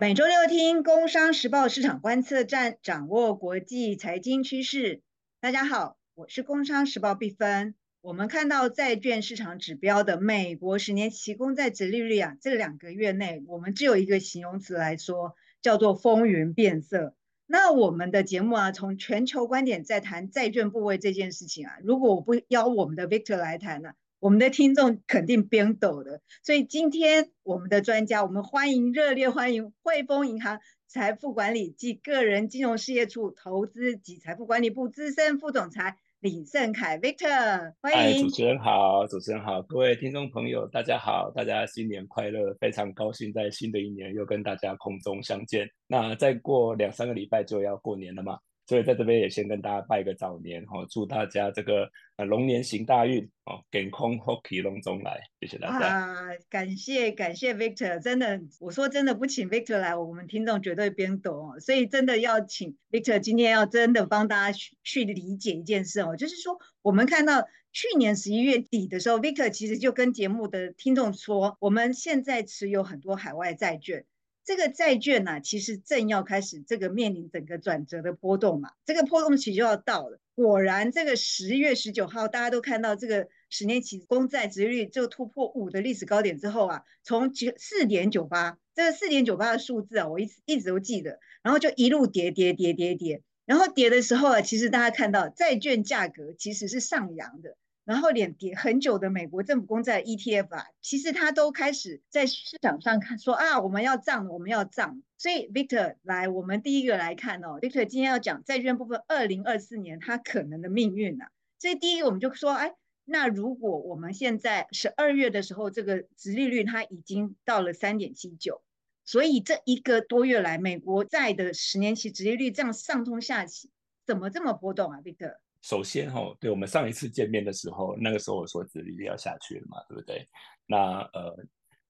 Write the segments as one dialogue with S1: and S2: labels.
S1: 每周六听《工商时报》市场观测站，掌握国际财经趋势。大家好，我是《工商时报》毕芬。我们看到债券市场指标的美国十年期公债殖利率啊，这两个月内，我们只有一个形容词来说，叫做风云变色。那我们的节目啊，从全球观点在谈债券部位这件事情啊，如果我不邀我们的 Victor 来谈呢？我们的听众肯定边抖的，所以今天我们的专家，我们欢迎热烈欢迎汇丰银行财富管理暨个人金融事业处投资及财富管理部资深副总裁李胜凯 Victor，欢迎
S2: 主持人好，主持人好，各位听众朋友大家好，大家新年快乐，非常高兴在新的一年又跟大家空中相见。那再过两三个礼拜就要过年了嘛。所以在这边也先跟大家拜个早年哈，祝大家这个呃龙年行大运哦，健康福气龙中来，谢谢大家。
S1: 啊，感谢感谢 Victor，真的，我说真的不请 Victor 来，我们听众绝对边懂哦。所以真的要请 Victor 今天要真的帮大家去去理解一件事哦，就是说我们看到去年十一月底的时候，Victor 其实就跟节目的听众说，我们现在持有很多海外债券。这个债券呢，其实正要开始这个面临整个转折的波动嘛，这个波动期就要到了。果然，这个十月十九号，大家都看到这个十年期公债殖率就突破五的历史高点之后啊，从九四点九八，这个四点九八的数字啊，我一直一直都记得，然后就一路跌跌跌跌跌，然后跌的时候啊，其实大家看到债券价格其实是上扬的。然后连跌很久的美国政府公债 ETF 啊，其实它都开始在市场上看说啊，我们要涨，我们要涨。所以 Victor 来，我们第一个来看哦，Victor 今天要讲债券部分，二零二四年它可能的命运呐。所以第一个我们就说，哎，那如果我们现在十二月的时候，这个殖利率它已经到了三点七九，所以这一个多月来，美国债的十年期殖利率这样上冲下起，怎么这么波动啊，Victor？
S2: 首先哈，对我们上一次见面的时候，那个时候我说利率要下去了嘛，对不对？那呃，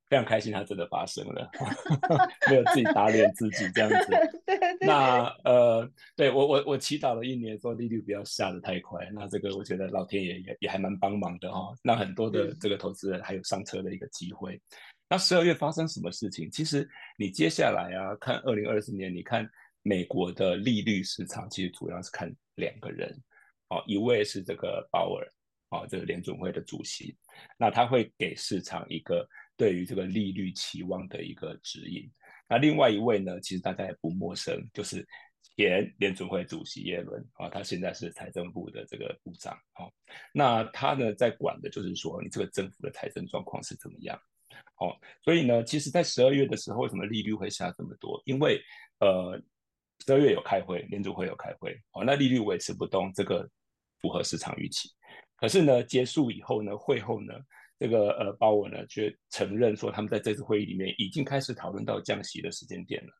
S2: 非常开心，它真的发生了，没有自己打脸自己这样子。那呃，对我我我祈祷了一年，说利率不要下的太快。那这个我觉得老天爷也也还蛮帮忙的哈，让很多的这个投资人还有上车的一个机会。那十二月发生什么事情？其实你接下来啊，看二零二四年，你看美国的利率市场，其实主要是看两个人。哦，一位是这个鲍尔，哦，这个联准会的主席，那他会给市场一个对于这个利率期望的一个指引。那另外一位呢，其实大家也不陌生，就是前联准会主席耶伦，啊，他现在是财政部的这个部长，哦，那他呢在管的就是说你这个政府的财政状况是怎么样，哦，所以呢，其实，在十二月的时候，为什么利率会下这么多？因为呃，十二月有开会，联储会有开会，哦，那利率维持不动，这个。符合市场预期，可是呢，结束以后呢，会后呢，这个呃鲍尔呢却承认说，他们在这次会议里面已经开始讨论到降息的时间点了，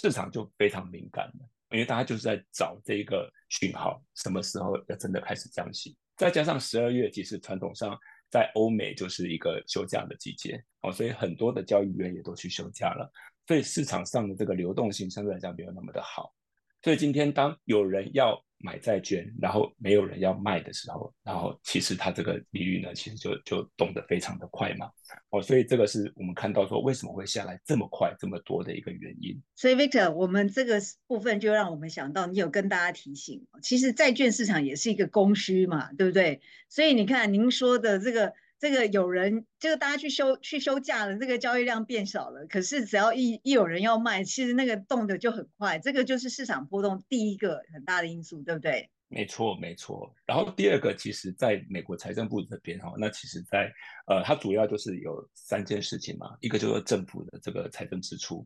S2: 市场就非常敏感了，因为大家就是在找这个讯号，什么时候要真的开始降息。再加上十二月其实传统上在欧美就是一个休假的季节哦，所以很多的交易员也都去休假了，所以市场上的这个流动性相对来讲没有那么的好。所以今天当有人要买债券，然后没有人要卖的时候，然后其实它这个利率呢，其实就就动得非常的快嘛。哦，所以这个是我们看到说为什么会下来这么快、这么多的一个原因。
S1: 所以 Victor，我们这个部分就让我们想到，你有跟大家提醒，其实债券市场也是一个供需嘛，对不对？所以你看您说的这个。这个有人，这个大家去休去休假了，这个交易量变少了。可是只要一一有人要卖，其实那个动的就很快。这个就是市场波动第一个很大的因素，对不对？
S2: 没错，没错。然后第二个，其实在美国财政部这边哈，那其实在呃，它主要就是有三件事情嘛。一个就是政府的这个财政支出，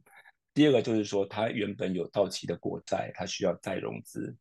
S2: 第二个就是说它原本有到期的国债，它需要再融资。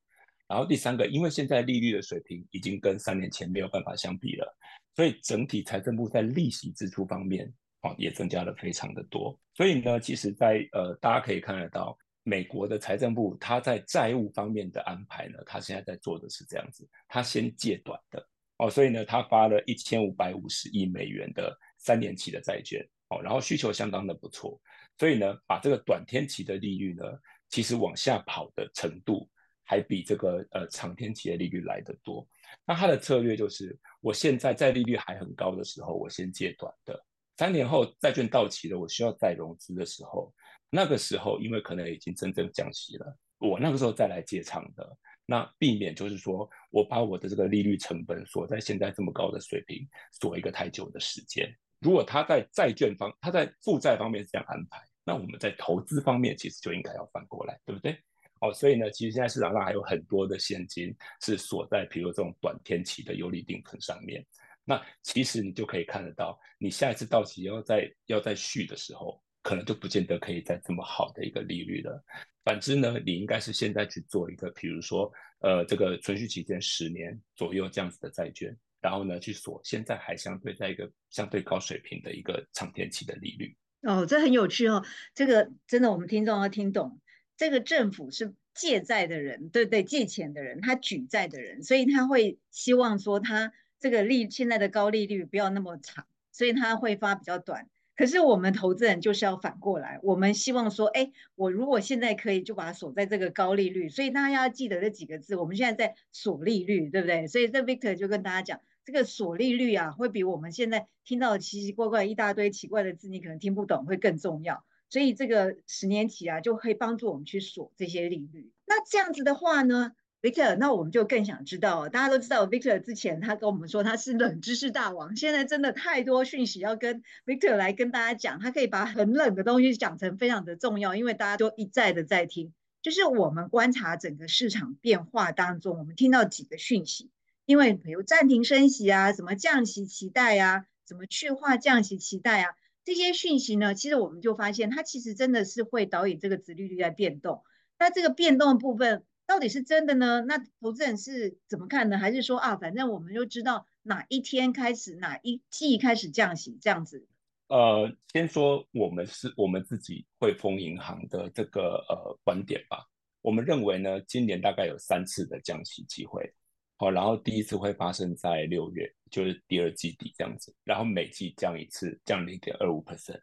S2: 然后第三个，因为现在利率的水平已经跟三年前没有办法相比了。所以整体财政部在利息支出方面，哦，也增加了非常的多。所以呢，其实，在呃，大家可以看得到，美国的财政部它在债务方面的安排呢，它现在在做的是这样子，它先借短的，哦，所以呢，它发了一千五百五十亿美元的三年期的债券，哦，然后需求相当的不错，所以呢，把这个短天期的利率呢，其实往下跑的程度，还比这个呃长天期的利率来得多。那他的策略就是，我现在在利率还很高的时候，我先借短的；三年后债券到期了，我需要再融资的时候，那个时候因为可能已经真正降息了，我那个时候再来借长的，那避免就是说我把我的这个利率成本锁在现在这么高的水平，锁一个太久的时间。如果他在债券方，他在负债方面是这样安排，那我们在投资方面其实就应该要反过来，对不对？哦，所以呢，其实现在市场上还有很多的现金是锁在，比如这种短天期的有利定存上面。那其实你就可以看得到，你下一次到期要再要再续的时候，可能就不见得可以再这么好的一个利率了。反之呢，你应该是现在去做一个，比如说，呃，这个存续期间十年左右这样子的债券，然后呢去锁现在还相对在一个相对高水平的一个长天期的利率。
S1: 哦，这很有趣哦，这个真的我们听众要听懂。这个政府是借债的人，对对，借钱的人，他举债的人，所以他会希望说，他这个利现在的高利率不要那么长，所以他会发比较短。可是我们投资人就是要反过来，我们希望说，哎，我如果现在可以就把它锁在这个高利率，所以大家要记得这几个字，我们现在在锁利率，对不对？所以这 Victor 就跟大家讲，这个锁利率啊，会比我们现在听到奇奇怪怪一大堆奇怪的字，你可能听不懂，会更重要。所以这个十年期啊，就可以帮助我们去锁这些利率。那这样子的话呢，Victor，那我们就更想知道，大家都知道 Victor 之前他跟我们说他是冷知识大王，现在真的太多讯息要跟 Victor 来跟大家讲，他可以把很冷的东西讲成非常的重要，因为大家都一再的在听。就是我们观察整个市场变化当中，我们听到几个讯息，因为比如暂停升息啊，什么降息期待啊，什么去化降息期待啊。这些讯息呢，其实我们就发现，它其实真的是会导引这个殖利率在变动。那这个变动的部分到底是真的呢？那投资人是怎么看呢？还是说啊，反正我们就知道哪一天开始，哪一季开始降息这样子？
S2: 呃，先说我们是我们自己汇丰银行的这个呃观点吧。我们认为呢，今年大概有三次的降息机会。好，然后第一次会发生在六月，就是第二季底这样子，然后每季降一次，降零点二五 percent，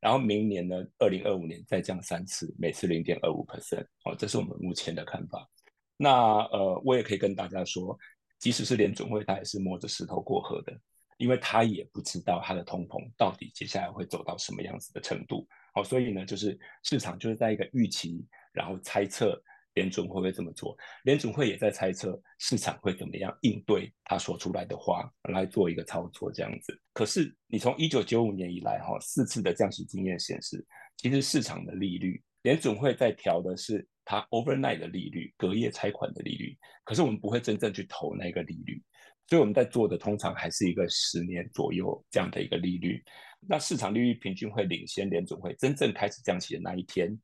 S2: 然后明年呢，二零二五年再降三次，每次零点二五 percent。好，这是我们目前的看法。那呃，我也可以跟大家说，即使是联总会，他也是摸着石头过河的，因为他也不知道他的通膨到底接下来会走到什么样子的程度。好，所以呢，就是市场就是在一个预期，然后猜测。联准会不会这么做？联准会也在猜测市场会怎么样应对他说出来的话来做一个操作，这样子。可是你从一九九五年以来，哈四次的降息经验显示，其实市场的利率，联准会在调的是它 overnight 的利率，隔夜拆款的利率。可是我们不会真正去投那个利率，所以我们在做的通常还是一个十年左右这样的一个利率。那市场利率平均会领先联准会真正开始降息的那一天。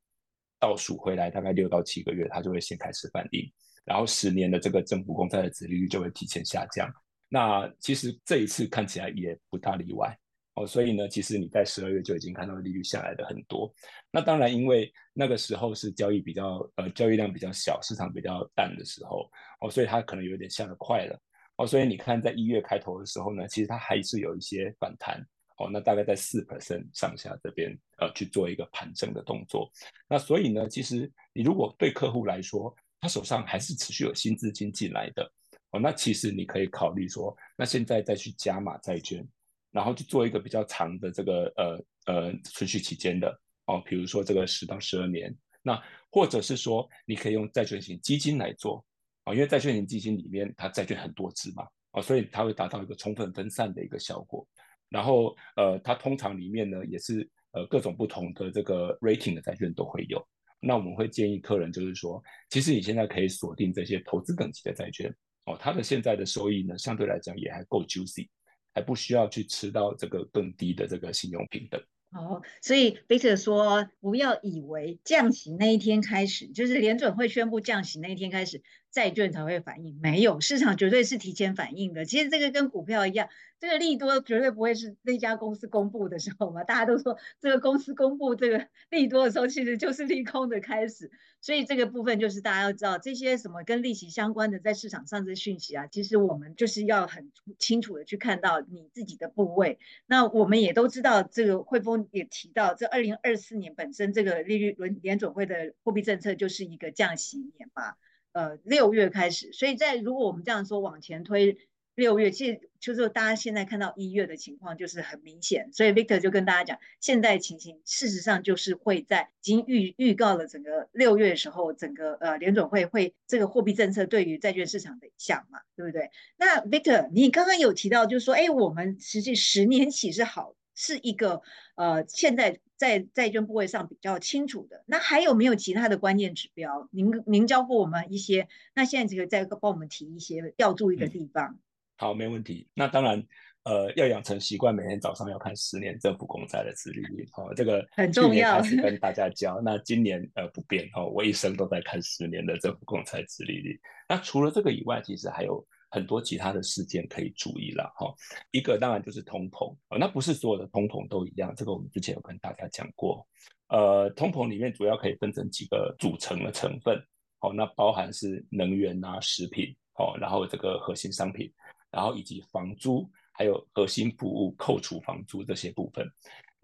S2: 倒数回来大概六到七个月，它就会先开始反应，然后十年的这个政府公债的殖利率就会提前下降。那其实这一次看起来也不大例外哦，所以呢，其实你在十二月就已经看到利率下来的很多。那当然，因为那个时候是交易比较呃交易量比较小，市场比较淡的时候哦，所以它可能有点下得快了哦。所以你看在一月开头的时候呢，其实它还是有一些反弹。哦，那大概在四 percent 上下这边，呃，去做一个盘整的动作。那所以呢，其实你如果对客户来说，他手上还是持续有新资金进来的，哦，那其实你可以考虑说，那现在再去加码债券，然后去做一个比较长的这个呃呃存续期间的，哦，比如说这个十到十二年，那或者是说你可以用债券型基金来做，啊，因为债券型基金里面它债券很多支嘛，哦，所以它会达到一个充分分散的一个效果。然后，呃，它通常里面呢也是呃各种不同的这个 rating 的债券都会有。那我们会建议客人就是说，其实你现在可以锁定这些投资等级的债券哦，它的现在的收益呢相对来讲也还够 juicy，还不需要去吃到这个更低的这个信用平等。
S1: 哦，所以 Victor 说，不要以为降息那一天开始，就是联准会宣布降息那一天开始，债券才会反应。没有，市场绝对是提前反应的。其实这个跟股票一样。这个利多绝对不会是那家公司公布的时候嘛？大家都说这个公司公布这个 利多的时候，其实就是利空的开始。所以这个部分就是大家要知道，这些什么跟利息相关的在市场上的讯息啊，其实我们就是要很清楚的去看到你自己的部位。那我们也都知道，这个汇丰也提到，这二零二四年本身这个利率轮联总会的货币政策就是一个降息年嘛，呃，六月开始。所以在如果我们这样说往前推。六月，其实就是大家现在看到一月的情况就是很明显，所以 Victor 就跟大家讲，现在情形事实上就是会在已经预预告了整个六月的时候，整个呃联总会会这个货币政策对于债券市场的影响嘛，对不对？那 Victor，你刚刚有提到就是说，哎，我们实际十年起是好，是一个呃现在在债券部位上比较清楚的。那还有没有其他的关键指标？您您教过我们一些，那现在这个再帮我们提一些要注意的地方。
S2: 好，没问题。那当然，呃，要养成习惯，每天早上要看十年政府公债的资利率。哦，这个
S1: 很重要。
S2: 开始 跟大家教，那今年呃不变哦，我一生都在看十年的政府公债资利率。那除了这个以外，其实还有很多其他的事件可以注意了哈。一个当然就是通膨哦，那不是所有的通膨都一样，这个我们之前有跟大家讲过。呃，通膨里面主要可以分成几个组成的成分，哦，那包含是能源啊、食品哦，然后这个核心商品。然后以及房租，还有核心服务扣除房租这些部分。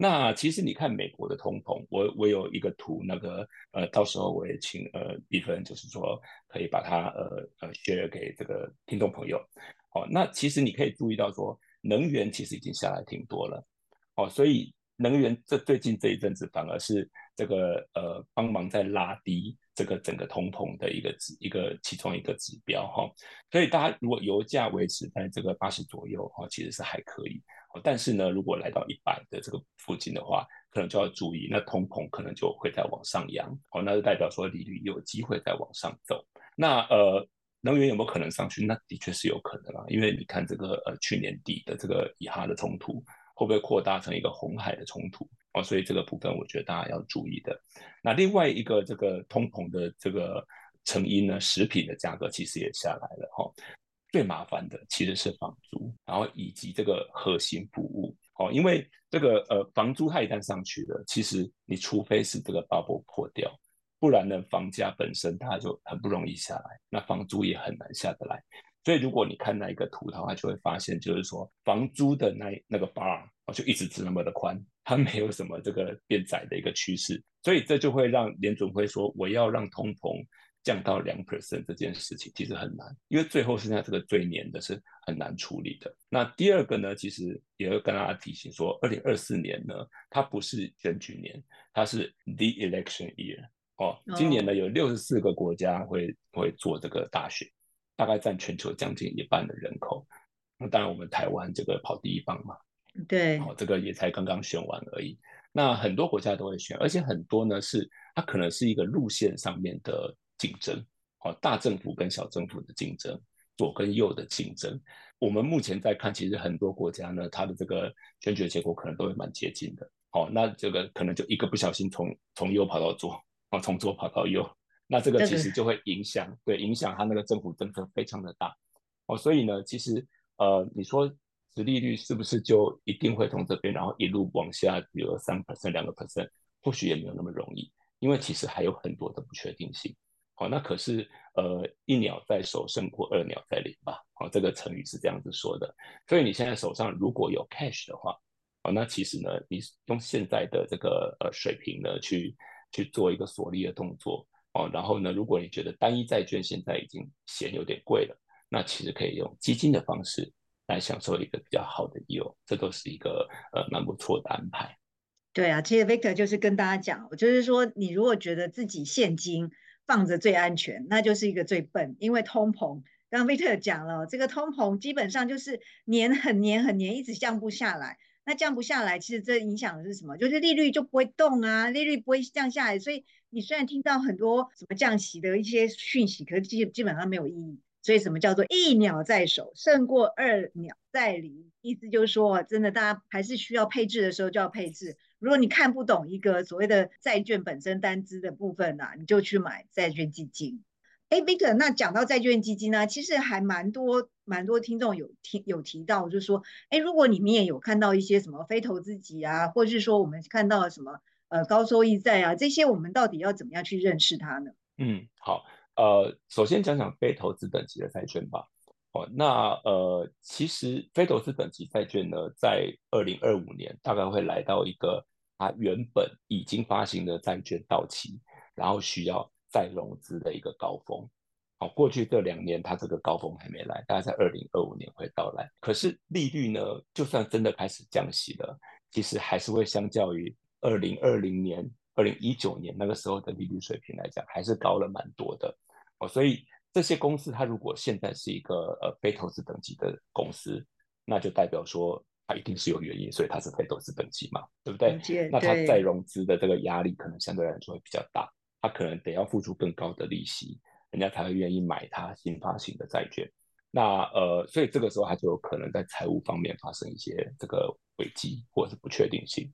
S2: 那其实你看美国的通膨，我我有一个图，那个呃，到时候我也请呃一分，就是说可以把它呃呃 share 给这个听众朋友。好，那其实你可以注意到说，能源其实已经下来挺多了。哦，所以能源这最近这一阵子反而是这个呃帮忙在拉低。这个整个通膨的一个指一个其中一个指标哈，所以大家如果油价维持在这个八十左右哈，其实是还可以。但是呢，如果来到一百的这个附近的话，可能就要注意，那通膨可能就会再往上扬。哦，那就代表说利率有机会再往上走。那呃，能源有没有可能上去？那的确是有可能啊，因为你看这个呃去年底的这个以哈的冲突。会不会扩大成一个红海的冲突哦？所以这个部分我觉得大家要注意的。那另外一个这个通膨的这个成因呢，食品的价格其实也下来了哈。最麻烦的其实是房租，然后以及这个核心服务哦，因为这个呃房租它一旦上去了，其实你除非是这个 bubble 破掉，不然呢房价本身它就很不容易下来，那房租也很难下得来。所以如果你看那一个图的话，就会发现，就是说房租的那那个 bar，就一直只那么的宽，它没有什么这个变窄的一个趋势。所以这就会让联准会说，我要让通膨降到两 percent 这件事情其实很难，因为最后剩下这个最黏的是很难处理的。那第二个呢，其实也要跟大家提醒说，二零二四年呢，它不是选举年，它是 the election year 哦。今年呢，有六十四个国家会会做这个大选。大概占全球将近一半的人口，那当然我们台湾这个跑第一棒嘛，
S1: 对，
S2: 哦，这个也才刚刚选完而已。那很多国家都会选，而且很多呢是它可能是一个路线上面的竞争，哦，大政府跟小政府的竞争，左跟右的竞争。我们目前在看，其实很多国家呢，它的这个选举结果可能都会蛮接近的，哦，那这个可能就一个不小心从从右跑到左，哦，从左跑到右。那这个其实就会影响，对，影响它那个政府政策非常的大哦，所以呢，其实呃，你说殖利率是不是就一定会从这边然后一路往下，比如三 percent 两个 percent，或许也没有那么容易，因为其实还有很多的不确定性。哦，那可是呃，一鸟在手胜过二鸟在林吧？好，这个成语是这样子说的。所以你现在手上如果有 cash 的话，哦，那其实呢，你用现在的这个呃水平呢，去去做一个锁利的动作。哦，然后呢，如果你觉得单一债券现在已经嫌有点贵了，那其实可以用基金的方式来享受一个比较好的 yield，这都是一个呃蛮不错的安排。
S1: 对啊，其实 Victor 就是跟大家讲，就是说你如果觉得自己现金放着最安全，那就是一个最笨，因为通膨，刚刚 Victor 讲了，这个通膨基本上就是年很年很年一直降不下来。那降不下来，其实这影响的是什么？就是利率就不会动啊，利率不会降下来。所以你虽然听到很多什么降息的一些讯息，可是基基本上没有意义。所以什么叫做一鸟在手胜过二鸟在林？意思就是说，真的大家还是需要配置的时候就要配置。如果你看不懂一个所谓的债券本身单资的部分呐，你就去买债券基金。哎，Victor，那讲到债券基金呢，其实还蛮多蛮多听众有提有提到，就是说，哎，如果你们也有看到一些什么非投资级啊，或是说我们看到什么呃高收益债啊，这些我们到底要怎么样去认识它呢？
S2: 嗯，好，呃，首先讲讲非投资等级的债券吧。哦，那呃，其实非投资等级债券呢，在二零二五年大概会来到一个它原本已经发行的债券到期，然后需要。再融资的一个高峰，好，过去这两年它这个高峰还没来，大概在二零二五年会到来。可是利率呢，就算真的开始降息了，其实还是会相较于二零二零年、二零一九年那个时候的利率水平来讲，还是高了蛮多的。哦，所以这些公司它如果现在是一个呃非投资等级的公司，那就代表说它一定是有原因，所以它是非投资等级嘛，对不对？那它再融资的这个压力可能相对来说会比较大，它可能得要付出更高的利息。人家才会愿意买它新发行的债券，那呃，所以这个时候它就有可能在财务方面发生一些这个危机或者是不确定性，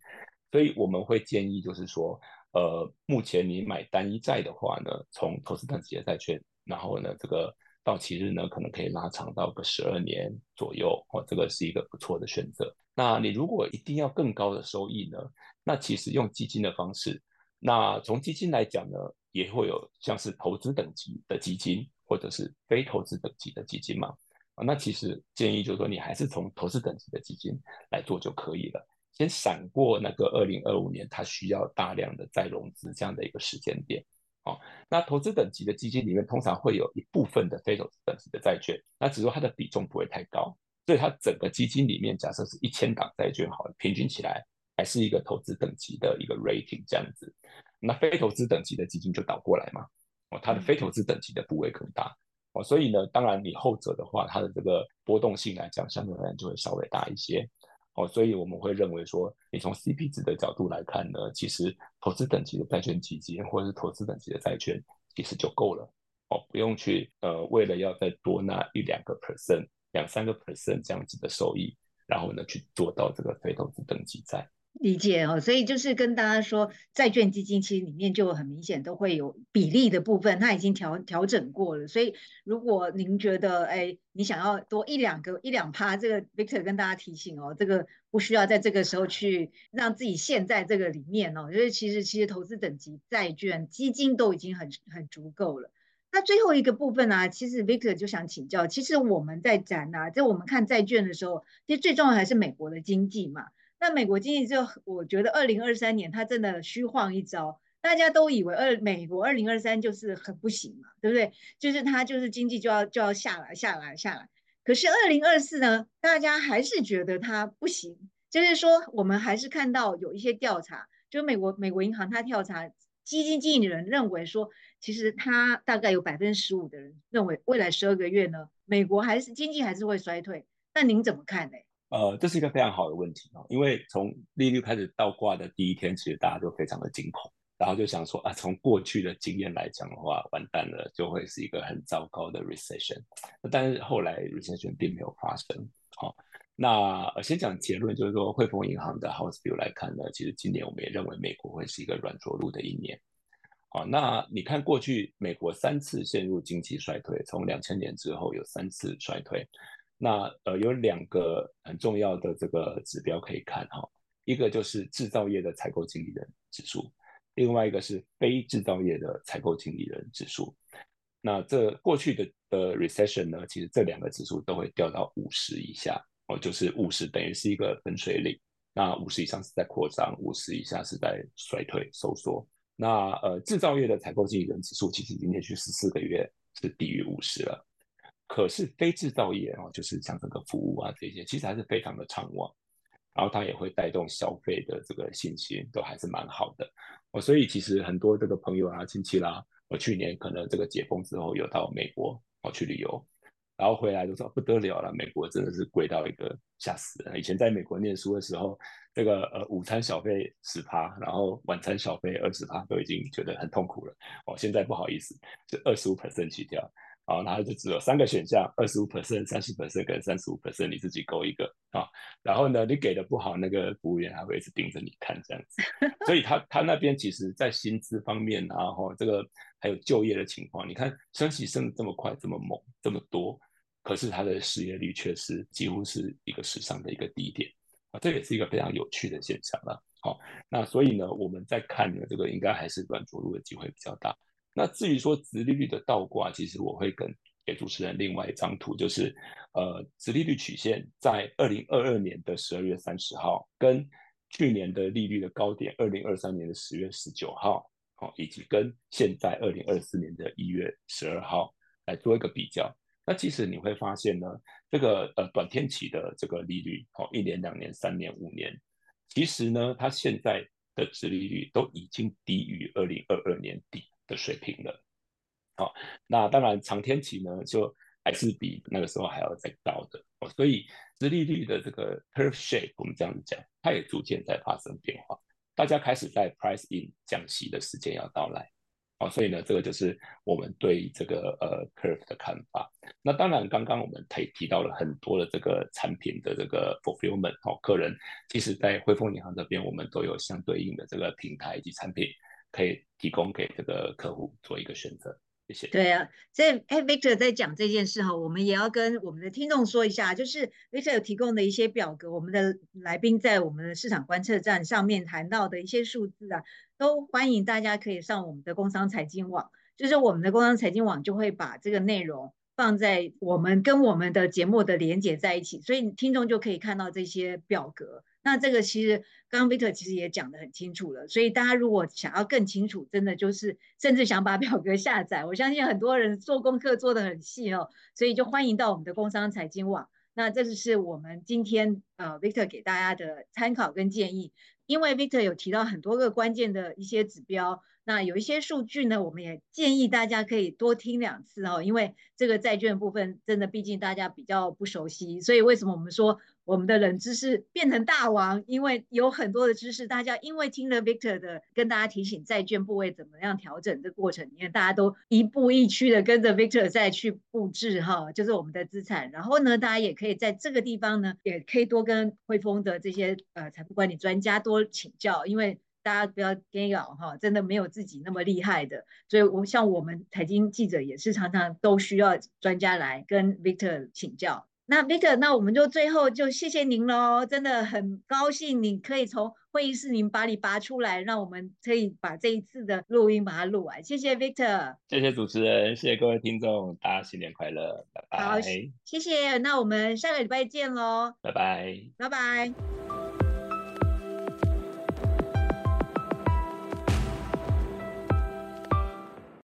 S2: 所以我们会建议就是说，呃，目前你买单一债的话呢，从投资等级的债券，然后呢，这个到期日呢可能可以拉长到个十二年左右，哦，这个是一个不错的选择。那你如果一定要更高的收益呢，那其实用基金的方式，那从基金来讲呢？也会有像是投资等级的基金，或者是非投资等级的基金嘛？啊，那其实建议就是说，你还是从投资等级的基金来做就可以了。先闪过那个二零二五年它需要大量的再融资这样的一个时间点。哦，那投资等级的基金里面通常会有一部分的非投资等级的债券，那只是说它的比重不会太高，所以它整个基金里面假设是一千档债券好了，平均起来还是一个投资等级的一个 rating 这样子。那非投资等级的基金就倒过来嘛，哦，它的非投资等级的部位更大，哦，所以呢，当然你后者的话，它的这个波动性来讲，相对而言就会稍微大一些，哦，所以我们会认为说，你从 CP 值的角度来看呢，其实投资等级的债券基金或者是投资等级的债券其实就够了，哦，不用去呃为了要再多拿一两个 percent、两三个 percent 这样子的收益，然后呢去做到这个非投资等级债。
S1: 理解哦，所以就是跟大家说，债券基金其实里面就很明显都会有比例的部分，它已经调调整过了。所以如果您觉得，哎，你想要多一两个一两趴，这个 Victor 跟大家提醒哦，这个不需要在这个时候去让自己陷在这个里面哦，就是其实其实投资等级债券基金都已经很很足够了。那最后一个部分呢，其实 Victor 就想请教，其实我们在展啊，在我们看债券的时候，其实最重要还是美国的经济嘛。那美国经济就我觉得二零二三年它真的虚晃一招，大家都以为二美国二零二三就是很不行嘛，对不对？就是它就是经济就要就要下来下来下来。可是二零二四呢，大家还是觉得它不行，就是说我们还是看到有一些调查，就美国美国银行它调查基金经理人认为说，其实他大概有百分之十五的人认为未来十二个月呢，美国还是经济还是会衰退。那您怎么看呢？
S2: 呃，这是一个非常好的问题哦，因为从利率开始倒挂的第一天，其实大家都非常的惊恐，然后就想说啊，从过去的经验来讲的话，完蛋了，就会是一个很糟糕的 recession。但是后来 recession 并没有发生。好，那先讲结论，就是说汇丰银行的 house view 来看呢，其实今年我们也认为美国会是一个软着陆的一年。好，那你看过去美国三次陷入经济衰退，从两千年之后有三次衰退。那呃有两个很重要的这个指标可以看哈，一个就是制造业的采购经理人指数，另外一个是非制造业的采购经理人指数。那这过去的的 recession 呢，其实这两个指数都会掉到五十以下哦，就是五十等于是一个分水岭，那五十以上是在扩张，五十以下是在衰退收缩。那呃制造业的采购经理人指数其实已经连续十四个月是低于五十了。可是非制造业哦，就是像这个服务啊这些，其实还是非常的畅旺，然后它也会带动消费的这个信心，都还是蛮好的哦。所以其实很多这个朋友啊、亲戚啦，我去年可能这个解封之后有到美国哦去旅游，然后回来都说不得了了，美国真的是贵到一个吓死人。以前在美国念书的时候，这个呃午餐小费十趴，然后晚餐小费二十趴，都已经觉得很痛苦了哦。现在不好意思，就二十五 percent 起跳。啊，然后就只有三个选项，二十五 percent、三十 percent 跟三十五 percent，你自己勾一个啊。然后呢，你给的不好，那个服务员还会一直盯着你看这样子。所以他他那边其实在薪资方面，然后这个还有就业的情况，你看升息升的这么快、这么猛、这么多，可是他的失业率却是几乎是一个史上的一个低点啊，这也是一个非常有趣的现象了。好，那所以呢，我们在看呢，这个应该还是软着陆的机会比较大。那至于说直利率的倒挂，其实我会跟给主持人另外一张图，就是呃，直利率曲线在二零二二年的十二月三十号，跟去年的利率的高点二零二三年的十月十九号，好，以及跟现在二零二四年的一月十二号，来做一个比较。那其实你会发现呢，这个呃短天期的这个利率，哦，一年、两年、三年、五年，其实呢，它现在的殖利率都已经低于二零二二年底的水平了。好，那当然长天期呢，就还是比那个时候还要再高的。哦，所以殖利率的这个 curve shape，我们这样子讲，它也逐渐在发生变化。大家开始在 price in 降息的时间要到来。哦，所以呢，这个就是我们对这个呃 curve 的看法。那当然，刚刚我们提提到了很多的这个产品的这个 fulfillment 哦，客人其实在汇丰银行这边，我们都有相对应的这个平台以及产品可以提供给这个客户做一个选择。谢谢。
S1: 对啊，所以哎，Victor 在讲这件事哈，我们也要跟我们的听众说一下，就是 Victor 有提供的一些表格，我们的来宾在我们的市场观测站上面谈到的一些数字啊，都欢迎大家可以上我们的工商财经网，就是我们的工商财经网就会把这个内容放在我们跟我们的节目的连接在一起，所以听众就可以看到这些表格。那这个其实刚刚 Victor 其实也讲得很清楚了，所以大家如果想要更清楚，真的就是甚至想把表格下载，我相信很多人做功课做得很细哦，所以就欢迎到我们的工商财经网。那这就是我们今天呃 Victor 给大家的参考跟建议，因为 Victor 有提到很多个关键的一些指标。那有一些数据呢，我们也建议大家可以多听两次哦，因为这个债券部分真的毕竟大家比较不熟悉，所以为什么我们说我们的冷知识变成大王？因为有很多的知识，大家因为听了 Victor 的跟大家提醒债券部位怎么样调整的过程，你看大家都一步一趋的跟着 Victor 再去布置哈，就是我们的资产。然后呢，大家也可以在这个地方呢，也可以多跟汇丰的这些呃财富管理专家多请教，因为。大家不要干扰哈，真的没有自己那么厉害的，所以我像我们财经记者也是常常都需要专家来跟 Victor 请教。那 Victor，那我们就最后就谢谢您喽，真的很高兴你可以从会议室您把你拔出来，让我们可以把这一次的录音把它录完。谢谢 Victor，
S2: 谢谢主持人，谢谢各位听众，大家新年快乐，拜拜。
S1: 好，谢谢，那我们下个礼拜见喽，
S2: 拜拜，
S1: 拜拜。